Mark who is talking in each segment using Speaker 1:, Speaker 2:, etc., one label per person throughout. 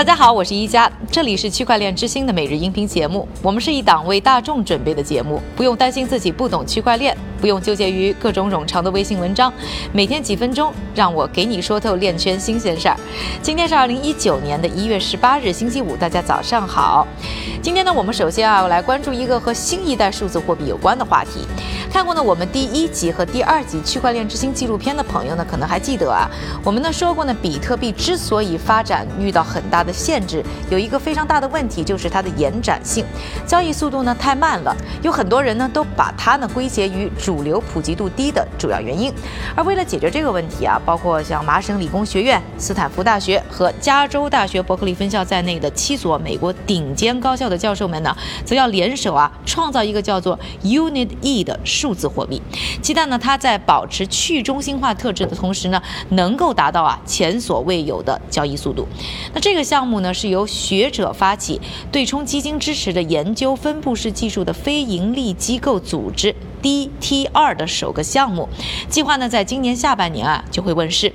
Speaker 1: 大家好，我是一加，这里是区块链之星的每日音频节目。我们是一档为大众准备的节目，不用担心自己不懂区块链，不用纠结于各种冗长的微信文章。每天几分钟，让我给你说透链圈新鲜事儿。今天是二零一九年的一月十八日，星期五，大家早上好。今天呢，我们首先啊，来关注一个和新一代数字货币有关的话题。看过呢我们第一集和第二集区块链之星纪录片的朋友呢，可能还记得啊，我们呢说过呢，比特币之所以发展遇到很大的限制，有一个非常大的问题，就是它的延展性，交易速度呢太慢了。有很多人呢都把它呢归结于主流普及度低的主要原因。而为了解决这个问题啊，包括像麻省理工学院、斯坦福大学和加州大学伯克利分校在内的七所美国顶尖高校的教授们呢，则要联手啊，创造一个叫做 Unit E 的。数字货币，期待呢，它在保持去中心化特质的同时呢，能够达到啊前所未有的交易速度。那这个项项目呢，是由学者发起、对冲基金支持的研究分布式技术的非盈利机构组织。DT2 的首个项目计划呢，在今年下半年啊就会问世。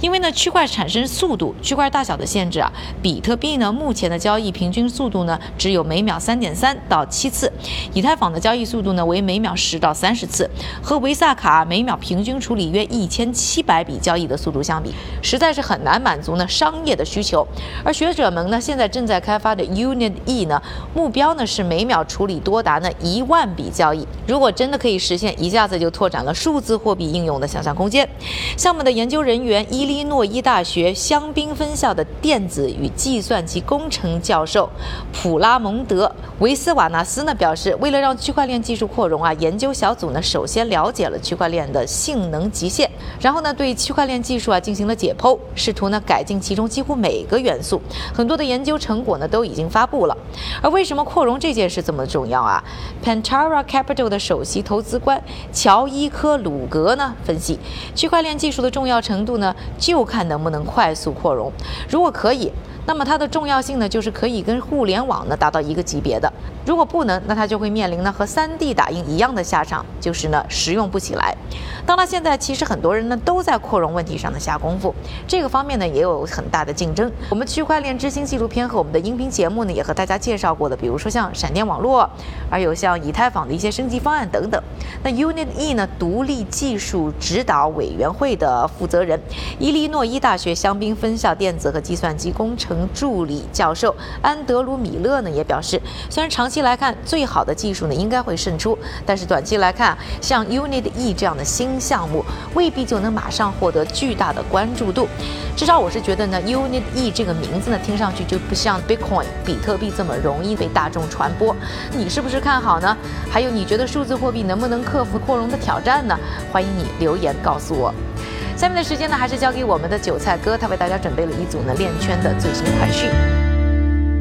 Speaker 1: 因为呢，区块产生速度、区块大小的限制啊，比特币呢目前的交易平均速度呢只有每秒三点三到七次，以太坊的交易速度呢为每秒十到三十次，和维萨卡每秒平均处理约一千七百笔交易的速度相比，实在是很难满足呢商业的需求。而学者们呢现在正在开发的 Unit E 呢，目标呢是每秒处理多达呢一万笔交易。如果真的可以实现一下子就拓展了数字货币应用的想象空间。项目的研究人员伊利诺伊大学香槟分校的电子与计算机工程教授普拉蒙德维斯瓦纳斯呢表示，为了让区块链技术扩容啊，研究小组呢首先了解了区块链的性能极限，然后呢对区块链技术啊进行了解剖，试图呢改进其中几乎每个元素。很多的研究成果呢都已经发布了。而为什么扩容这件事这么重要啊？Pantera Capital 的首席投投资官乔伊科鲁格呢分析，区块链技术的重要程度呢，就看能不能快速扩容。如果可以。那么它的重要性呢，就是可以跟互联网呢达到一个级别的。如果不能，那它就会面临呢和 3D 打印一样的下场，就是呢实用不起来。当然，现在其实很多人呢都在扩容问题上的下功夫，这个方面呢也有很大的竞争。我们区块链之星纪录片和我们的音频节目呢也和大家介绍过的，比如说像闪电网络，而有像以太坊的一些升级方案等等。那 Unit E 呢独立技术指导委员会的负责人，伊利诺伊大学香槟分校电子和计算机工程。助理教授安德鲁米勒呢也表示，虽然长期来看最好的技术呢应该会胜出，但是短期来看，像 Unit E 这样的新项目未必就能马上获得巨大的关注度。至少我是觉得呢，Unit E 这个名字呢听上去就不像 Bitcoin 比特币这么容易被大众传播。你是不是看好呢？还有你觉得数字货币能不能克服扩容的挑战呢？欢迎你留言告诉我。下面的时间呢，还是交给我们的韭菜哥，他为大家准备了一组呢链圈的最新快讯。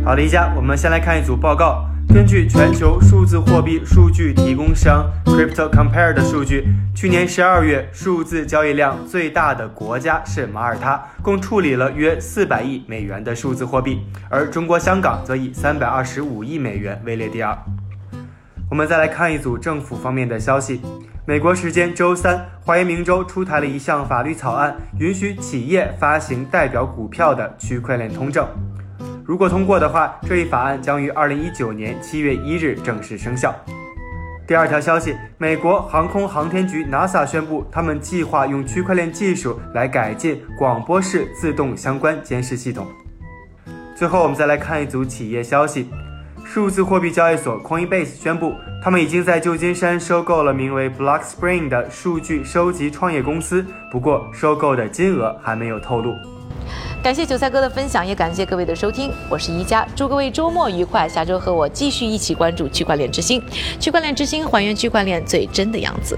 Speaker 2: 好的，一家，我们先来看一组报告。根据全球数字货币数据提供商 Crypto Compare 的数据，去年十二月数字交易量最大的国家是马耳他，共处理了约四百亿美元的数字货币，而中国香港则以三百二十五亿美元位列第二。我们再来看一组政府方面的消息。美国时间周三，华盛明州出台了一项法律草案，允许企业发行代表股票的区块链通证。如果通过的话，这一法案将于二零一九年七月一日正式生效。第二条消息，美国航空航天局 NASA 宣布，他们计划用区块链技术来改进广播式自动相关监视系统。最后，我们再来看一组企业消息。数字货币交易所 Coinbase 宣布，他们已经在旧金山收购了名为 Blockspring 的数据收集创业公司，不过收购的金额还没有透露。
Speaker 1: 感谢韭菜哥的分享，也感谢各位的收听，我是宜家，祝各位周末愉快，下周和我继续一起关注区块链之星，区块链之星还原区块链最真的样子。